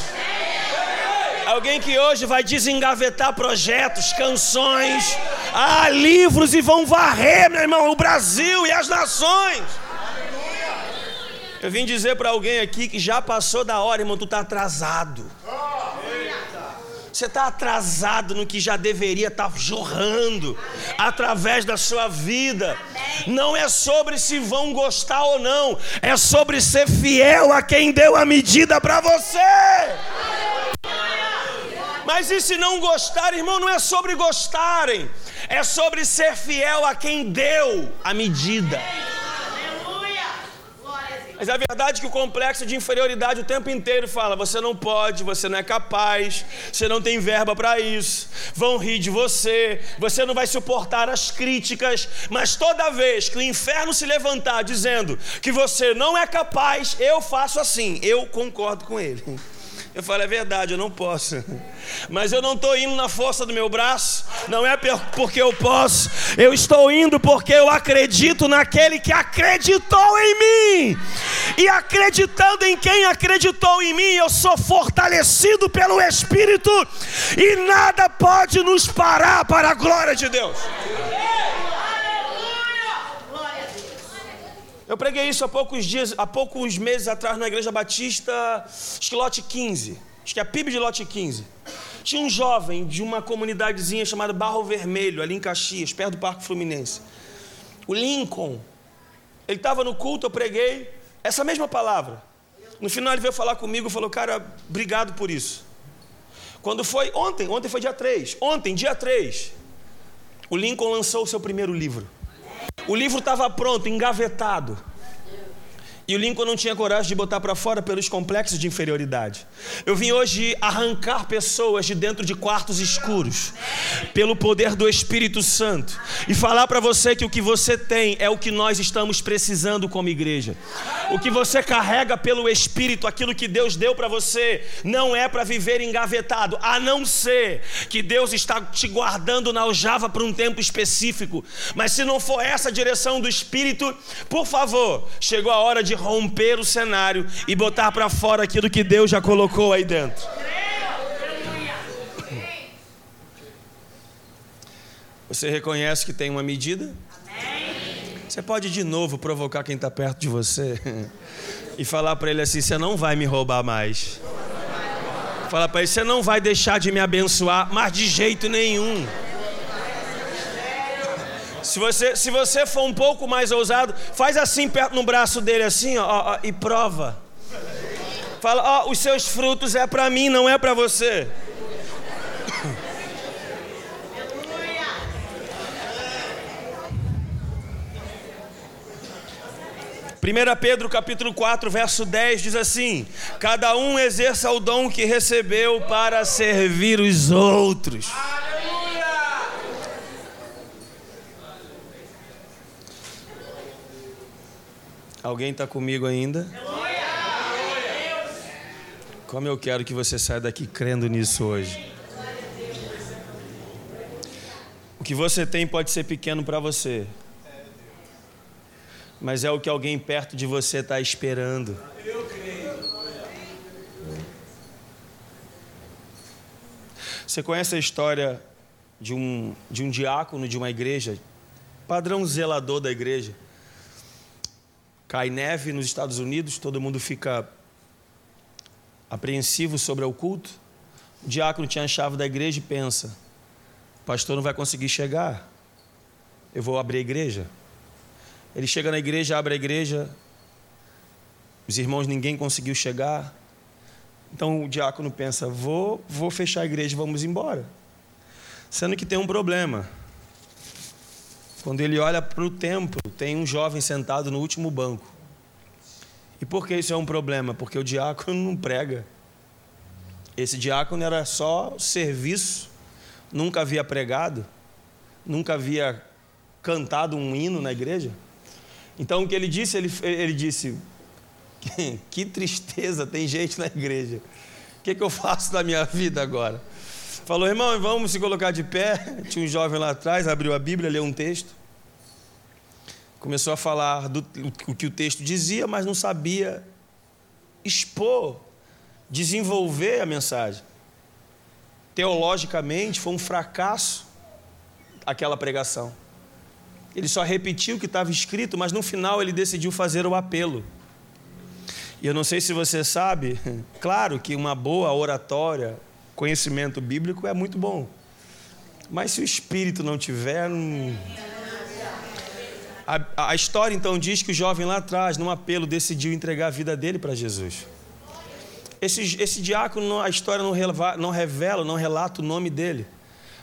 Alguém que hoje vai desengavetar projetos, canções, ah, livros e vão varrer, meu irmão, o Brasil e as nações. Eu vim dizer para alguém aqui que já passou da hora, irmão, tu está atrasado. Você está atrasado no que já deveria estar tá jorrando através da sua vida. Não é sobre se vão gostar ou não, é sobre ser fiel a quem deu a medida para você. Mas e se não gostar, irmão, não é sobre gostarem, é sobre ser fiel a quem deu a medida. Mas é verdade que o complexo de inferioridade o tempo inteiro fala: você não pode, você não é capaz, você não tem verba para isso, vão rir de você, você não vai suportar as críticas. Mas toda vez que o inferno se levantar dizendo que você não é capaz, eu faço assim, eu concordo com ele. Eu falo, é verdade, eu não posso. Mas eu não estou indo na força do meu braço, não é porque eu posso, eu estou indo porque eu acredito naquele que acreditou em mim. E acreditando em quem acreditou em mim, eu sou fortalecido pelo Espírito, e nada pode nos parar para a glória de Deus. Eu preguei isso há poucos dias, há poucos meses atrás na Igreja Batista, acho que lote 15, acho que é a PIB de lote 15. Tinha um jovem de uma comunidadezinha chamada Barro Vermelho, ali em Caxias, perto do Parque Fluminense. O Lincoln. Ele estava no culto, eu preguei essa mesma palavra. No final ele veio falar comigo e falou: Cara, obrigado por isso. Quando foi ontem, ontem foi dia 3. Ontem, dia 3, o Lincoln lançou o seu primeiro livro. O livro estava pronto, engavetado. E o Lincoln não tinha coragem de botar para fora pelos complexos de inferioridade. Eu vim hoje arrancar pessoas de dentro de quartos escuros, pelo poder do Espírito Santo, e falar para você que o que você tem é o que nós estamos precisando como igreja. O que você carrega pelo Espírito, aquilo que Deus deu para você, não é para viver engavetado, a não ser que Deus está te guardando na aljava para um tempo específico. Mas se não for essa a direção do Espírito, por favor, chegou a hora de romper o cenário e botar para fora aquilo que Deus já colocou aí dentro. Você reconhece que tem uma medida? Você pode de novo provocar quem está perto de você e falar para ele assim: você não vai me roubar mais. Fala para ele: você não vai deixar de me abençoar, mas de jeito nenhum. Se você, se você for um pouco mais ousado, faz assim perto no braço dele, assim, ó, ó e prova. Fala, ó, os seus frutos é para mim, não é para você. Primeira Pedro capítulo 4, verso 10 diz assim: Cada um exerça o dom que recebeu para servir os outros. Alguém está comigo ainda? Como eu quero que você saia daqui crendo nisso hoje. O que você tem pode ser pequeno para você, mas é o que alguém perto de você está esperando. Você conhece a história de um, de um diácono de uma igreja, padrão zelador da igreja? Cai neve nos Estados Unidos, todo mundo fica apreensivo sobre o culto. O diácono tinha a chave da igreja e pensa: o pastor não vai conseguir chegar, eu vou abrir a igreja. Ele chega na igreja, abre a igreja, os irmãos, ninguém conseguiu chegar. Então o diácono pensa: vou, vou fechar a igreja vamos embora. Sendo que tem um problema. Quando ele olha para o templo, tem um jovem sentado no último banco. E por que isso é um problema? Porque o diácono não prega. Esse diácono era só serviço, nunca havia pregado, nunca havia cantado um hino na igreja. Então o que ele disse? Ele, ele disse: Que tristeza, tem gente na igreja. O que, que eu faço da minha vida agora? Falou, irmão, vamos se colocar de pé. Tinha um jovem lá atrás, abriu a Bíblia, leu um texto. Começou a falar do o que o texto dizia, mas não sabia expor, desenvolver a mensagem. Teologicamente, foi um fracasso aquela pregação. Ele só repetiu o que estava escrito, mas no final ele decidiu fazer o apelo. E eu não sei se você sabe, claro que uma boa oratória, conhecimento bíblico é muito bom. Mas se o espírito não tiver, não... a, a, história então diz que o jovem lá atrás, num apelo, decidiu entregar a vida dele para Jesus. Esse, esse diácono, a história não, releva, não revela, não relata o nome dele.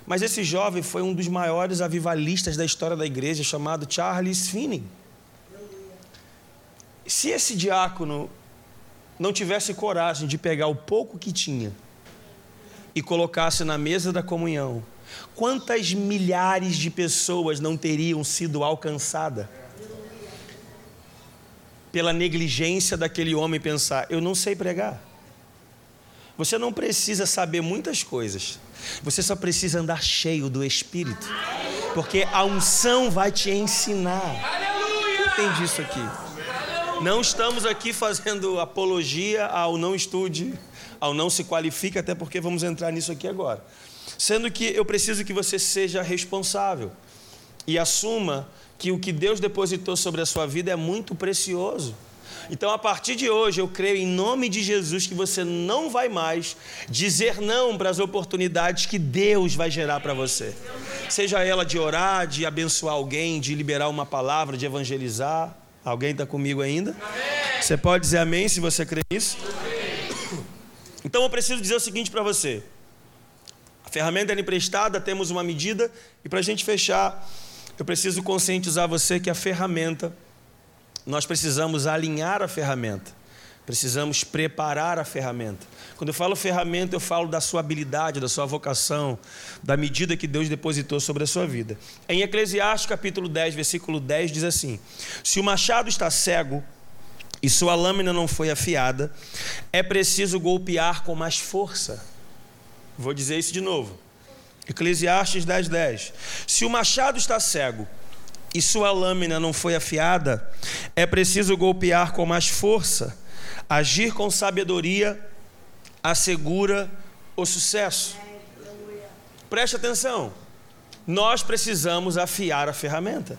Mas esse jovem foi um dos maiores avivalistas da história da igreja, chamado Charles Finney. Se esse diácono não tivesse coragem de pegar o pouco que tinha e colocasse na mesa da comunhão, quantas milhares de pessoas não teriam sido alcançadas? Pela negligência daquele homem pensar, eu não sei pregar. Você não precisa saber muitas coisas, você só precisa andar cheio do Espírito, porque a unção vai te ensinar. Entende isso aqui? Não estamos aqui fazendo apologia ao não estude ao não se qualifica, até porque vamos entrar nisso aqui agora. Sendo que eu preciso que você seja responsável e assuma que o que Deus depositou sobre a sua vida é muito precioso. Então, a partir de hoje, eu creio em nome de Jesus que você não vai mais dizer não para as oportunidades que Deus vai gerar para você. Seja ela de orar, de abençoar alguém, de liberar uma palavra, de evangelizar. Alguém está comigo ainda? Amém. Você pode dizer amém se você crê nisso? Então eu preciso dizer o seguinte para você: a ferramenta é emprestada, temos uma medida, e para a gente fechar, eu preciso conscientizar você que a ferramenta nós precisamos alinhar a ferramenta, precisamos preparar a ferramenta. Quando eu falo ferramenta, eu falo da sua habilidade, da sua vocação, da medida que Deus depositou sobre a sua vida. Em Eclesiastes capítulo 10, versículo 10 diz assim: Se o machado está cego e sua lâmina não foi afiada, é preciso golpear com mais força. Vou dizer isso de novo. Eclesiastes 10, 10. Se o machado está cego e sua lâmina não foi afiada, é preciso golpear com mais força, agir com sabedoria assegura o sucesso. Preste atenção. Nós precisamos afiar a ferramenta.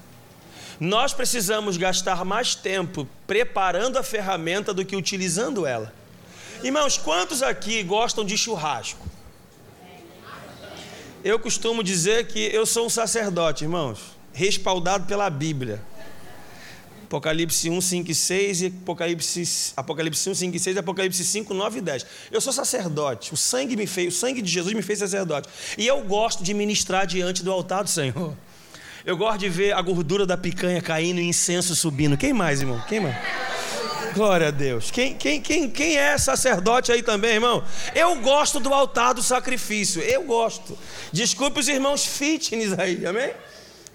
Nós precisamos gastar mais tempo preparando a ferramenta do que utilizando ela. Irmãos, quantos aqui gostam de churrasco? Eu costumo dizer que eu sou um sacerdote, irmãos, respaldado pela Bíblia. Apocalipse 1, 5 e 6 e Apocalipse, Apocalipse 1, 5 e 6 e Apocalipse 5, 9 e 10. Eu sou sacerdote, o sangue me fez, o sangue de Jesus me fez sacerdote. E eu gosto de ministrar diante do altar do Senhor. Eu gosto de ver a gordura da picanha caindo e incenso subindo. Quem mais, irmão? Quem mais? Glória a Deus. Quem, quem, quem, quem é sacerdote aí também, irmão? Eu gosto do altar do sacrifício. Eu gosto. Desculpe os irmãos fitness aí, amém?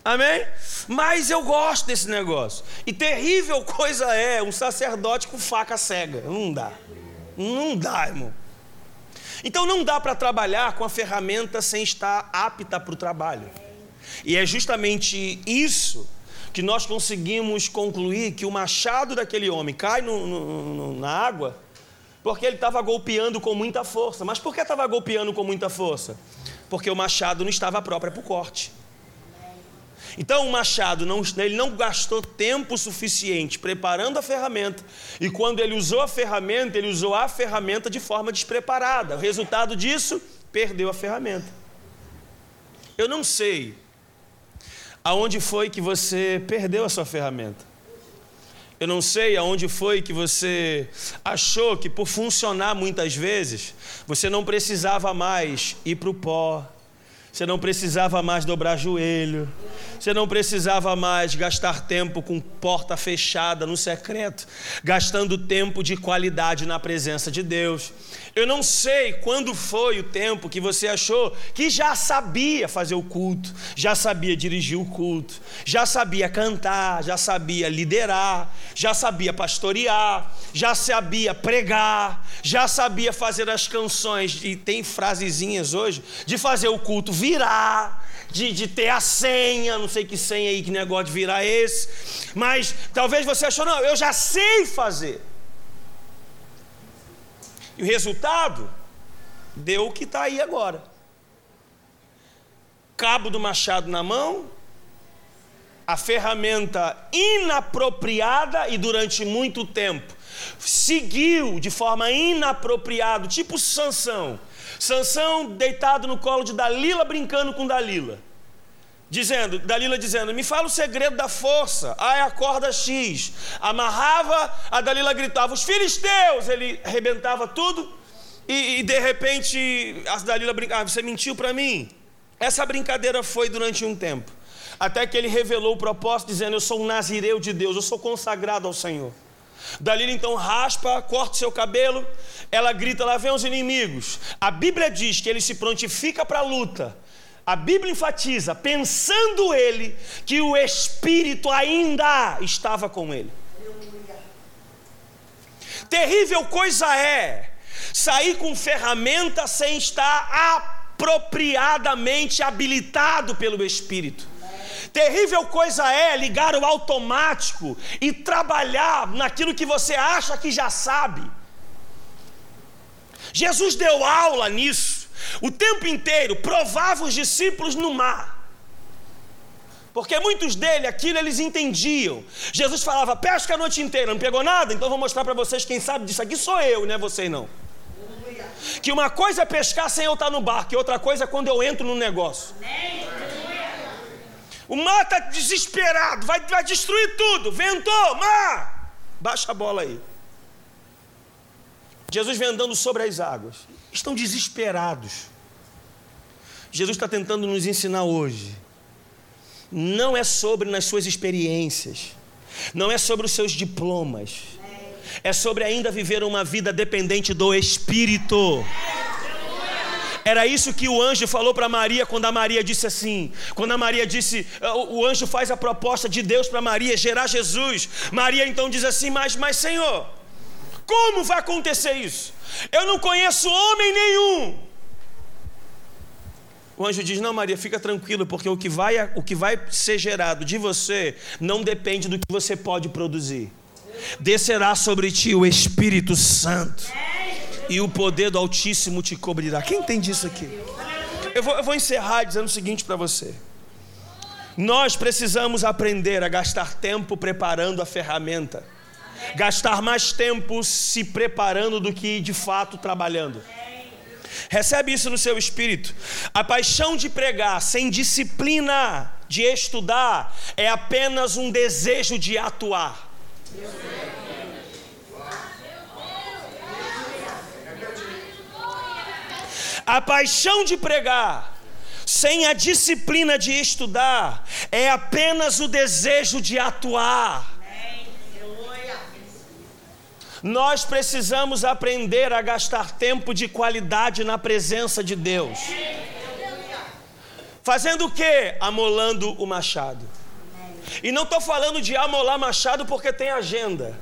Amém? Mas eu gosto desse negócio. E terrível coisa é um sacerdote com faca cega. Não dá. Não dá, irmão. Então não dá para trabalhar com a ferramenta sem estar apta para o trabalho. E é justamente isso que nós conseguimos concluir que o machado daquele homem cai no, no, no, na água porque ele estava golpeando com muita força. Mas por que estava golpeando com muita força? Porque o machado não estava próprio para o corte. Então o machado não, ele não gastou tempo suficiente preparando a ferramenta, e quando ele usou a ferramenta, ele usou a ferramenta de forma despreparada. O resultado disso, perdeu a ferramenta. Eu não sei aonde foi que você perdeu a sua ferramenta. Eu não sei aonde foi que você achou que por funcionar muitas vezes, você não precisava mais ir para o pó, você não precisava mais dobrar joelho. Você não precisava mais gastar tempo com porta fechada no secreto, gastando tempo de qualidade na presença de Deus. Eu não sei quando foi o tempo que você achou que já sabia fazer o culto, já sabia dirigir o culto, já sabia cantar, já sabia liderar, já sabia pastorear, já sabia pregar, já sabia fazer as canções, e tem frasezinhas hoje, de fazer o culto virar, de, de ter a senha, não sei que senha aí, que negócio de virar esse, mas talvez você achou, não, eu já sei fazer. E o resultado deu o que está aí agora. Cabo do machado na mão, a ferramenta inapropriada e durante muito tempo seguiu de forma inapropriada, tipo Sansão. Sansão deitado no colo de Dalila brincando com Dalila. Dizendo, Dalila dizendo, me fala o segredo da força. É a corda X. Amarrava, a Dalila gritava, os filisteus! Ele arrebentava tudo e, e de repente a Dalila brincava, ah, você mentiu para mim. Essa brincadeira foi durante um tempo. Até que ele revelou o propósito, dizendo: Eu sou um nazireu de Deus, eu sou consagrado ao Senhor. Dalila então raspa, corta seu cabelo, ela grita: Lá vem os inimigos. A Bíblia diz que ele se prontifica para a luta a Bíblia enfatiza, pensando ele, que o Espírito ainda estava com ele. Terrível coisa é sair com ferramenta sem estar apropriadamente habilitado pelo Espírito. Terrível coisa é ligar o automático e trabalhar naquilo que você acha que já sabe. Jesus deu aula nisso o tempo inteiro provava os discípulos no mar. Porque muitos dele, aquilo eles entendiam. Jesus falava, pesca a noite inteira, não pegou nada? Então vou mostrar para vocês quem sabe disso aqui sou eu, não é vocês não. Que uma coisa é pescar sem eu estar no barco, e outra coisa é quando eu entro no negócio. O mar está desesperado, vai, vai destruir tudo. Ventou, mar! Baixa a bola aí. Jesus vem andando sobre as águas estão desesperados. Jesus está tentando nos ensinar hoje. Não é sobre nas suas experiências, não é sobre os seus diplomas, é sobre ainda viver uma vida dependente do Espírito. Era isso que o anjo falou para Maria quando a Maria disse assim. Quando a Maria disse, ah, o anjo faz a proposta de Deus para Maria gerar Jesus. Maria então diz assim: Mas, mas Senhor, como vai acontecer isso? Eu não conheço homem nenhum. O anjo diz: Não, Maria, fica tranquilo, porque o que, vai, o que vai ser gerado de você não depende do que você pode produzir. Descerá sobre ti o Espírito Santo e o poder do Altíssimo te cobrirá. Quem entende isso aqui? Eu vou, eu vou encerrar dizendo o seguinte para você. Nós precisamos aprender a gastar tempo preparando a ferramenta, gastar mais tempo se preparando do que de fato trabalhando. Recebe isso no seu espírito. A paixão de pregar sem disciplina de estudar é apenas um desejo de atuar. A paixão de pregar, sem a disciplina de estudar, é apenas o desejo de atuar. Nós precisamos aprender a gastar tempo de qualidade na presença de Deus. Fazendo o que? Amolando o machado. E não estou falando de amolar machado porque tem agenda.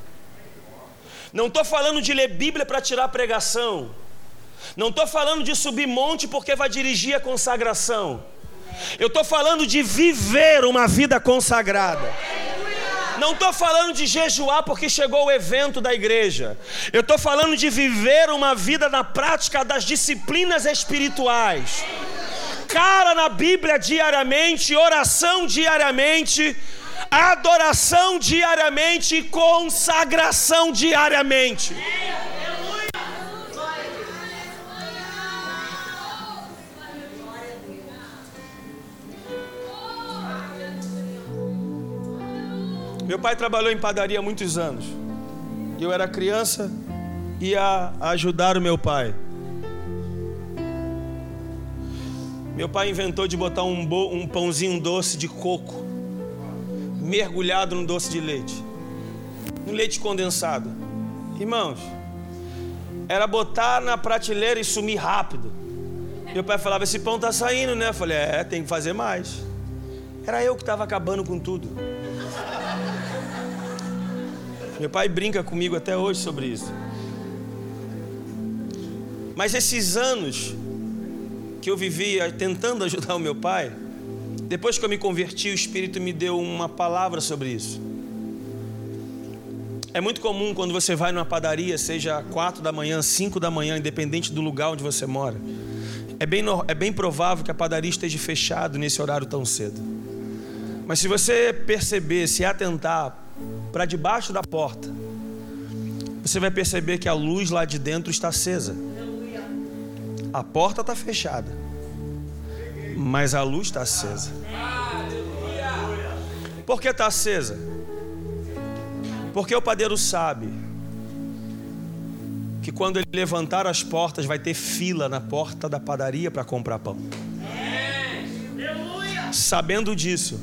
Não estou falando de ler Bíblia para tirar pregação. Não estou falando de subir monte porque vai dirigir a consagração. Eu estou falando de viver uma vida consagrada. Não estou falando de jejuar porque chegou o evento da igreja. Eu estou falando de viver uma vida na prática das disciplinas espirituais. Cara na Bíblia diariamente, oração diariamente, adoração diariamente consagração diariamente. Meu pai trabalhou em padaria muitos anos. Eu era criança, ia ajudar o meu pai. Meu pai inventou de botar um, um pãozinho doce de coco, mergulhado no doce de leite, no leite condensado. Irmãos, era botar na prateleira e sumir rápido. Meu pai falava: Esse pão tá saindo, né? Eu falei: É, tem que fazer mais. Era eu que estava acabando com tudo. Meu pai brinca comigo até hoje sobre isso. Mas esses anos que eu vivia tentando ajudar o meu pai, depois que eu me converti, o Espírito me deu uma palavra sobre isso. É muito comum quando você vai numa padaria, seja 4 da manhã, 5 da manhã, independente do lugar onde você mora. É bem, é bem provável que a padaria esteja fechada nesse horário tão cedo. Mas se você perceber, se atentar, para debaixo da porta, você vai perceber que a luz lá de dentro está acesa. A porta está fechada, mas a luz está acesa. Por que está acesa? Porque o padeiro sabe que quando ele levantar as portas, vai ter fila na porta da padaria para comprar pão. Sabendo disso,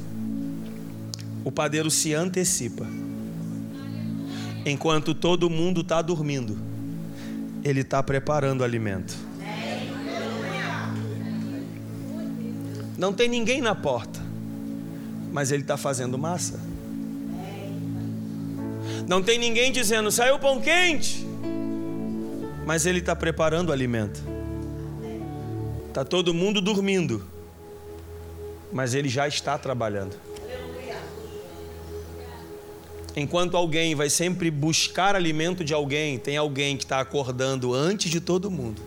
o padeiro se antecipa. Enquanto todo mundo está dormindo, ele está preparando o alimento. Não tem ninguém na porta, mas ele está fazendo massa. Não tem ninguém dizendo, saiu pão quente, mas ele está preparando o alimento. Está todo mundo dormindo, mas ele já está trabalhando. Enquanto alguém vai sempre buscar alimento de alguém, tem alguém que está acordando antes de todo mundo.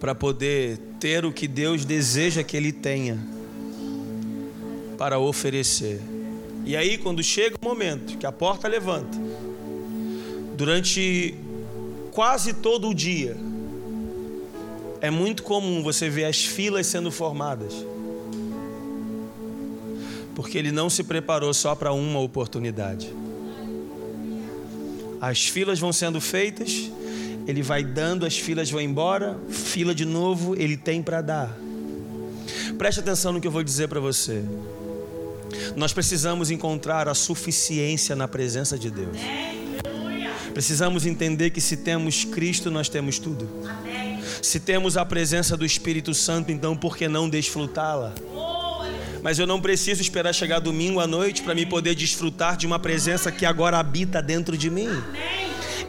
Para poder ter o que Deus deseja que ele tenha para oferecer. E aí, quando chega o momento que a porta levanta, durante quase todo o dia, é muito comum você ver as filas sendo formadas porque ele não se preparou só para uma oportunidade. As filas vão sendo feitas, ele vai dando, as filas vão embora, fila de novo, ele tem para dar. Preste atenção no que eu vou dizer para você. Nós precisamos encontrar a suficiência na presença de Deus. Precisamos entender que se temos Cristo, nós temos tudo. Se temos a presença do Espírito Santo, então por que não desfrutá-la? Mas eu não preciso esperar chegar domingo à noite para me poder desfrutar de uma presença que agora habita dentro de mim. Amém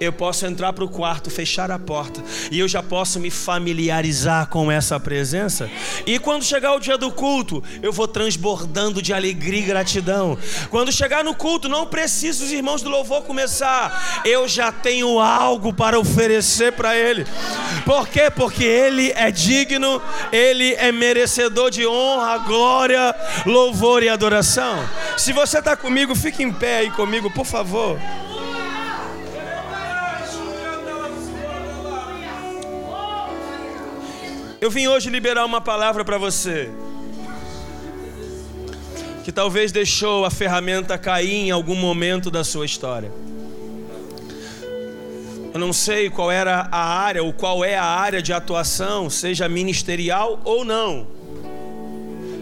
eu posso entrar para o quarto, fechar a porta e eu já posso me familiarizar com essa presença. E quando chegar o dia do culto, eu vou transbordando de alegria e gratidão. Quando chegar no culto, não preciso os irmãos do louvor começar, eu já tenho algo para oferecer para Ele. Por quê? Porque Ele é digno, Ele é merecedor de honra, glória, louvor e adoração. Se você está comigo, fique em pé aí comigo, por favor. Eu vim hoje liberar uma palavra para você que talvez deixou a ferramenta cair em algum momento da sua história. Eu não sei qual era a área ou qual é a área de atuação, seja ministerial ou não.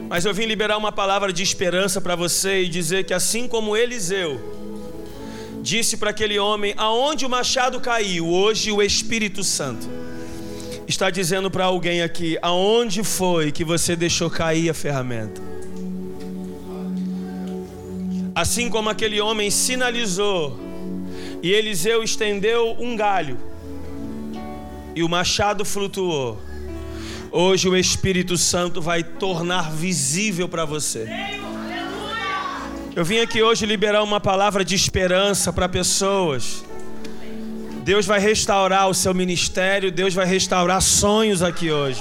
Mas eu vim liberar uma palavra de esperança para você e dizer que assim como Eliseu disse para aquele homem, aonde o machado caiu, hoje o Espírito Santo está dizendo para alguém aqui: aonde foi que você deixou cair a ferramenta? Assim como aquele homem sinalizou, e Eliseu estendeu um galho, e o machado flutuou. Hoje o Espírito Santo vai tornar visível para você. Eu vim aqui hoje liberar uma palavra de esperança para pessoas Deus vai restaurar o seu ministério, Deus vai restaurar sonhos aqui hoje.